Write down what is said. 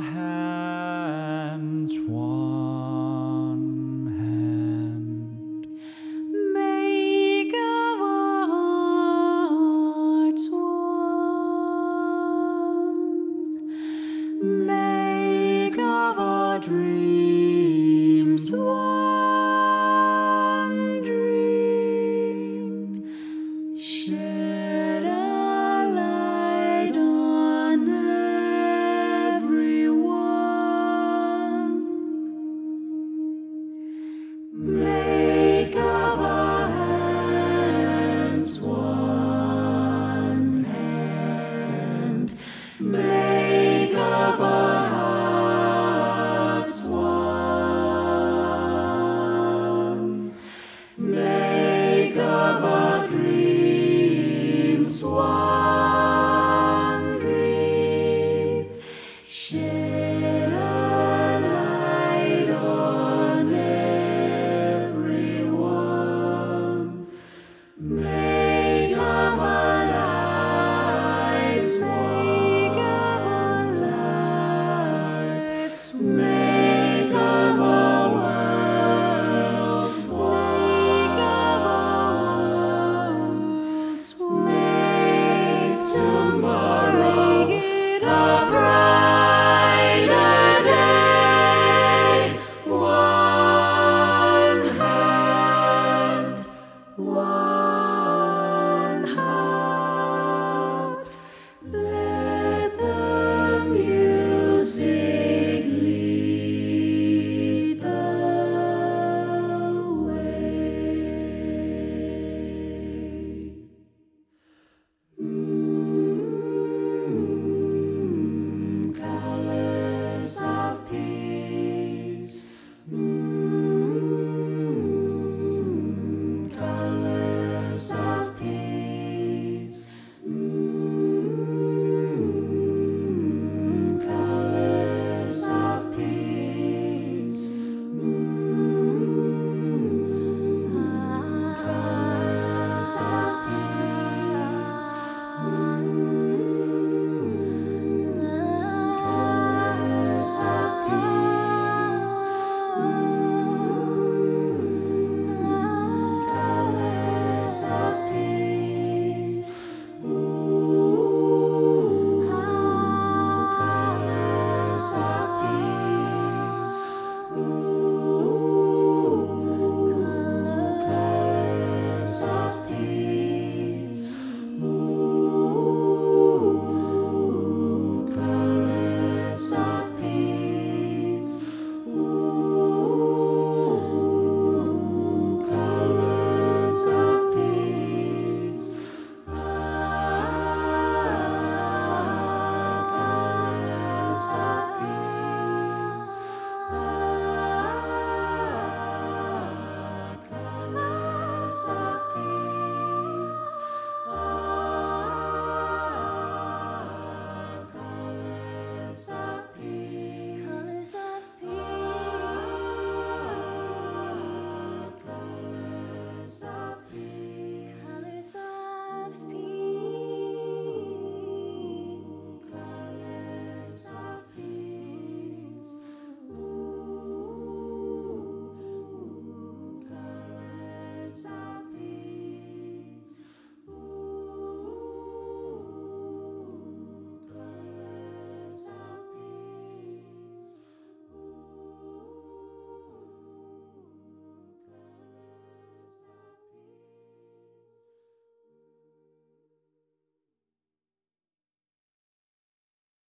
have. Everyone.